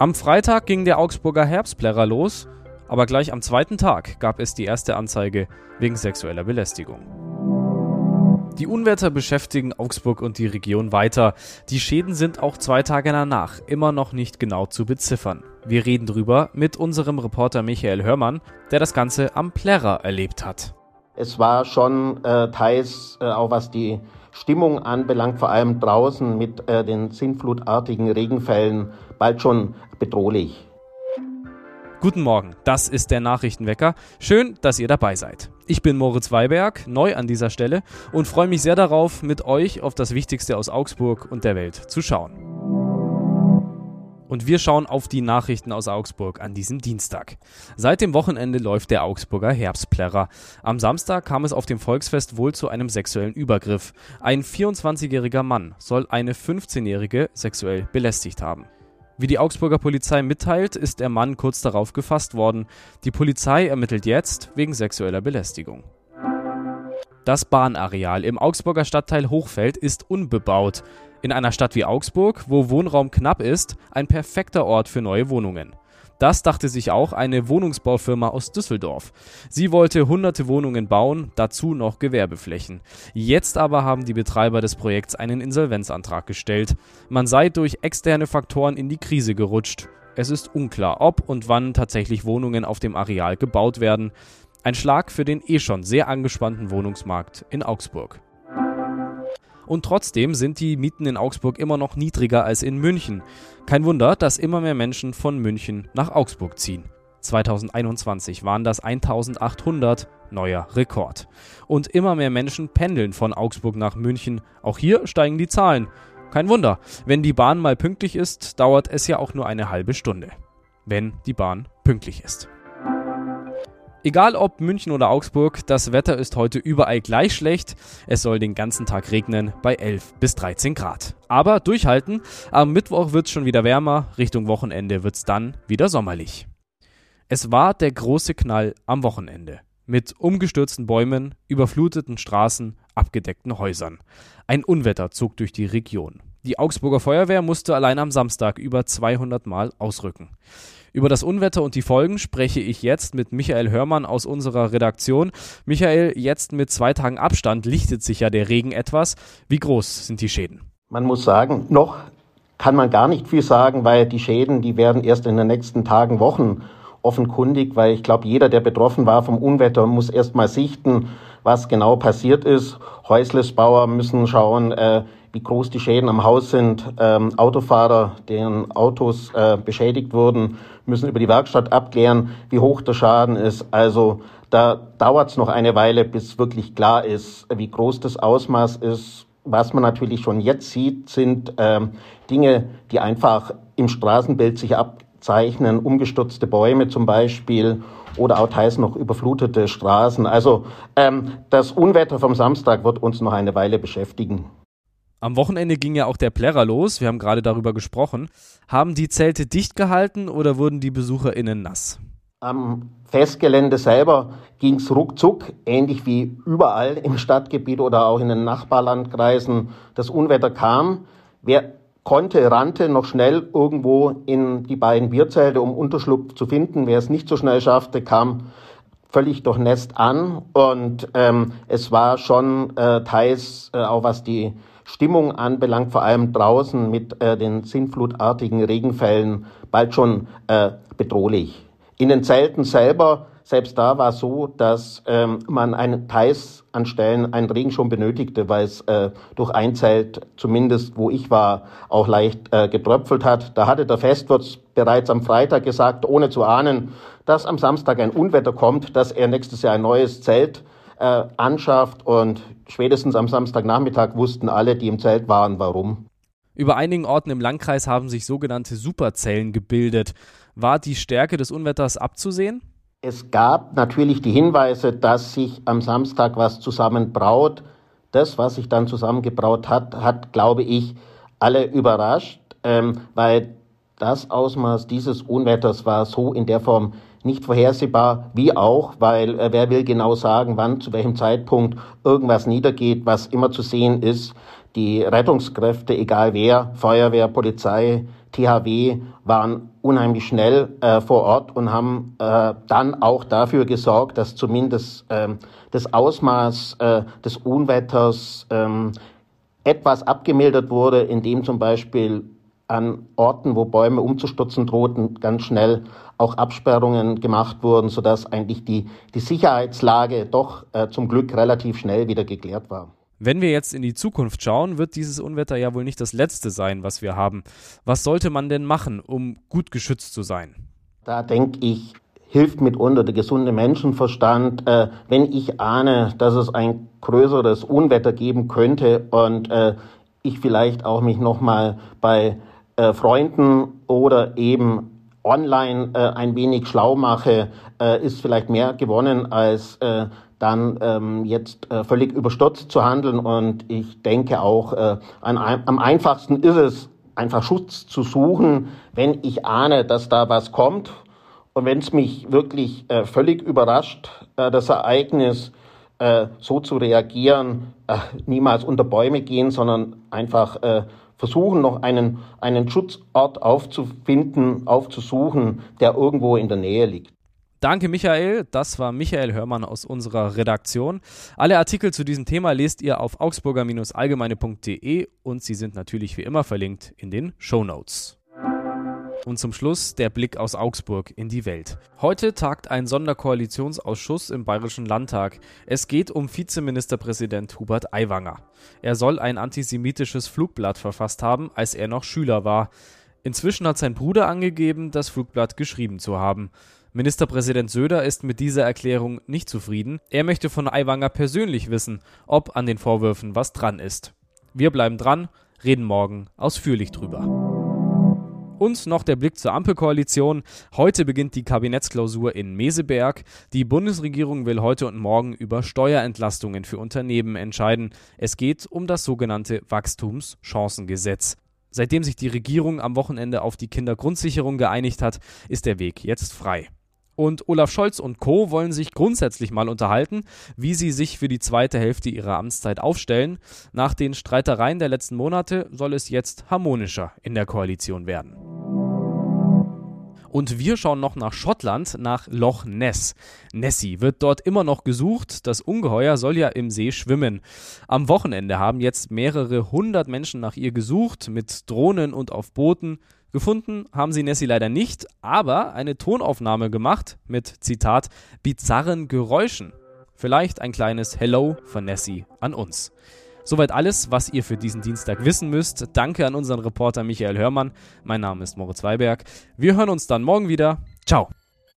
Am Freitag ging der Augsburger Herbstplärrer los, aber gleich am zweiten Tag gab es die erste Anzeige wegen sexueller Belästigung. Die Unwetter beschäftigen Augsburg und die Region weiter. Die Schäden sind auch zwei Tage danach immer noch nicht genau zu beziffern. Wir reden drüber mit unserem Reporter Michael Hörmann, der das Ganze am Plärrer erlebt hat. Es war schon äh, teils, äh, auch was die Stimmung anbelangt, vor allem draußen mit äh, den sinnflutartigen Regenfällen, bald schon bedrohlich. Guten Morgen, das ist der Nachrichtenwecker. Schön, dass ihr dabei seid. Ich bin Moritz Weiberg, neu an dieser Stelle und freue mich sehr darauf, mit euch auf das Wichtigste aus Augsburg und der Welt zu schauen. Und wir schauen auf die Nachrichten aus Augsburg an diesem Dienstag. Seit dem Wochenende läuft der Augsburger Herbstplärrer. Am Samstag kam es auf dem Volksfest wohl zu einem sexuellen Übergriff. Ein 24-jähriger Mann soll eine 15-jährige sexuell belästigt haben. Wie die Augsburger Polizei mitteilt, ist der Mann kurz darauf gefasst worden. Die Polizei ermittelt jetzt wegen sexueller Belästigung. Das Bahnareal im Augsburger Stadtteil Hochfeld ist unbebaut. In einer Stadt wie Augsburg, wo Wohnraum knapp ist, ein perfekter Ort für neue Wohnungen. Das dachte sich auch eine Wohnungsbaufirma aus Düsseldorf. Sie wollte hunderte Wohnungen bauen, dazu noch Gewerbeflächen. Jetzt aber haben die Betreiber des Projekts einen Insolvenzantrag gestellt. Man sei durch externe Faktoren in die Krise gerutscht. Es ist unklar, ob und wann tatsächlich Wohnungen auf dem Areal gebaut werden. Ein Schlag für den eh schon sehr angespannten Wohnungsmarkt in Augsburg. Und trotzdem sind die Mieten in Augsburg immer noch niedriger als in München. Kein Wunder, dass immer mehr Menschen von München nach Augsburg ziehen. 2021 waren das 1800, neuer Rekord. Und immer mehr Menschen pendeln von Augsburg nach München. Auch hier steigen die Zahlen. Kein Wunder, wenn die Bahn mal pünktlich ist, dauert es ja auch nur eine halbe Stunde. Wenn die Bahn pünktlich ist. Egal ob München oder Augsburg, das Wetter ist heute überall gleich schlecht. Es soll den ganzen Tag regnen bei 11 bis 13 Grad. Aber durchhalten, am Mittwoch wird es schon wieder wärmer, Richtung Wochenende wird es dann wieder sommerlich. Es war der große Knall am Wochenende. Mit umgestürzten Bäumen, überfluteten Straßen, abgedeckten Häusern. Ein Unwetter zog durch die Region. Die Augsburger Feuerwehr musste allein am Samstag über 200 Mal ausrücken. Über das Unwetter und die Folgen spreche ich jetzt mit Michael Hörmann aus unserer Redaktion. Michael, jetzt mit zwei Tagen Abstand lichtet sich ja der Regen etwas. Wie groß sind die Schäden? Man muss sagen, noch kann man gar nicht viel sagen, weil die Schäden, die werden erst in den nächsten Tagen, Wochen offenkundig, weil ich glaube, jeder, der betroffen war vom Unwetter, muss erst mal sichten, was genau passiert ist. Häuslesbauer müssen schauen, äh, wie groß die Schäden am Haus sind. Ähm, Autofahrer, deren Autos äh, beschädigt wurden, müssen über die Werkstatt abklären, wie hoch der Schaden ist. Also da dauert es noch eine Weile, bis wirklich klar ist, wie groß das Ausmaß ist. Was man natürlich schon jetzt sieht, sind ähm, Dinge, die einfach im Straßenbild sich abzeichnen, umgestürzte Bäume zum Beispiel oder auch teils noch überflutete Straßen. Also ähm, das Unwetter vom Samstag wird uns noch eine Weile beschäftigen. Am Wochenende ging ja auch der Plärrer los, wir haben gerade darüber gesprochen. Haben die Zelte dicht gehalten oder wurden die BesucherInnen nass? Am Festgelände selber ging es ruckzuck, ähnlich wie überall im Stadtgebiet oder auch in den Nachbarlandkreisen. Das Unwetter kam. Wer konnte, rannte noch schnell irgendwo in die beiden Bierzelte, um Unterschlupf zu finden. Wer es nicht so schnell schaffte, kam völlig durchnässt an. Und ähm, es war schon äh, teils, äh, auch was die Stimmung anbelangt, vor allem draußen mit äh, den sinnflutartigen Regenfällen, bald schon äh, bedrohlich. In den Zelten selber, selbst da war es so, dass ähm, man einen teils an Stellen einen Regenschirm benötigte, weil es äh, durch ein Zelt, zumindest wo ich war, auch leicht äh, getröpfelt hat. Da hatte der Festwirt bereits am Freitag gesagt, ohne zu ahnen, dass am Samstag ein Unwetter kommt, dass er nächstes Jahr ein neues Zelt äh, anschafft und spätestens am Samstagnachmittag wussten alle, die im Zelt waren, warum. Über einigen Orten im Landkreis haben sich sogenannte Superzellen gebildet. War die Stärke des Unwetters abzusehen? Es gab natürlich die Hinweise, dass sich am Samstag was zusammenbraut. Das, was sich dann zusammengebraut hat, hat, glaube ich, alle überrascht, ähm, weil das Ausmaß dieses Unwetters war so in der Form nicht vorhersehbar, wie auch, weil äh, wer will genau sagen, wann, zu welchem Zeitpunkt irgendwas niedergeht, was immer zu sehen ist. die Rettungskräfte, egal wer, Feuerwehr, Polizei, THW, waren unheimlich schnell äh, vor Ort und haben äh, dann auch dafür gesorgt, dass zumindest äh, das Ausmaß äh, des Unwetters äh, etwas abgemildert wurde, indem zum Beispiel an Orten, wo Bäume umzustürzen drohten, ganz schnell auch Absperrungen gemacht wurden, sodass eigentlich die, die Sicherheitslage doch äh, zum Glück relativ schnell wieder geklärt war. Wenn wir jetzt in die Zukunft schauen, wird dieses Unwetter ja wohl nicht das letzte sein, was wir haben. Was sollte man denn machen, um gut geschützt zu sein? Da denke ich, hilft mitunter der gesunde Menschenverstand. Äh, wenn ich ahne, dass es ein größeres Unwetter geben könnte und äh, ich vielleicht auch mich nochmal bei äh, Freunden oder eben online äh, ein wenig schlau mache, äh, ist vielleicht mehr gewonnen als äh, dann ähm, jetzt äh, völlig überstürzt zu handeln. Und ich denke auch, äh, an, am einfachsten ist es, einfach Schutz zu suchen, wenn ich ahne, dass da was kommt. Und wenn es mich wirklich äh, völlig überrascht, äh, das Ereignis, äh, so zu reagieren, äh, niemals unter Bäume gehen, sondern einfach äh, versuchen, noch einen, einen Schutzort aufzufinden, aufzusuchen, der irgendwo in der Nähe liegt. Danke, Michael. Das war Michael Hörmann aus unserer Redaktion. Alle Artikel zu diesem Thema lest ihr auf augsburger-allgemeine.de und sie sind natürlich wie immer verlinkt in den Show Notes. Und zum Schluss der Blick aus Augsburg in die Welt. Heute tagt ein Sonderkoalitionsausschuss im Bayerischen Landtag. Es geht um Vizeministerpräsident Hubert Aiwanger. Er soll ein antisemitisches Flugblatt verfasst haben, als er noch Schüler war. Inzwischen hat sein Bruder angegeben, das Flugblatt geschrieben zu haben. Ministerpräsident Söder ist mit dieser Erklärung nicht zufrieden. Er möchte von Aiwanger persönlich wissen, ob an den Vorwürfen was dran ist. Wir bleiben dran, reden morgen ausführlich drüber. Und noch der Blick zur Ampelkoalition. Heute beginnt die Kabinettsklausur in Meseberg. Die Bundesregierung will heute und morgen über Steuerentlastungen für Unternehmen entscheiden. Es geht um das sogenannte Wachstumschancengesetz. Seitdem sich die Regierung am Wochenende auf die Kindergrundsicherung geeinigt hat, ist der Weg jetzt frei. Und Olaf Scholz und Co. wollen sich grundsätzlich mal unterhalten, wie sie sich für die zweite Hälfte ihrer Amtszeit aufstellen. Nach den Streitereien der letzten Monate soll es jetzt harmonischer in der Koalition werden. Und wir schauen noch nach Schottland, nach Loch Ness. Nessie wird dort immer noch gesucht. Das Ungeheuer soll ja im See schwimmen. Am Wochenende haben jetzt mehrere hundert Menschen nach ihr gesucht, mit Drohnen und auf Booten. Gefunden haben sie Nessie leider nicht, aber eine Tonaufnahme gemacht mit, Zitat, bizarren Geräuschen. Vielleicht ein kleines Hello von Nessie an uns. Soweit alles, was ihr für diesen Dienstag wissen müsst. Danke an unseren Reporter Michael Hörmann. Mein Name ist Moritz Weiberg. Wir hören uns dann morgen wieder. Ciao.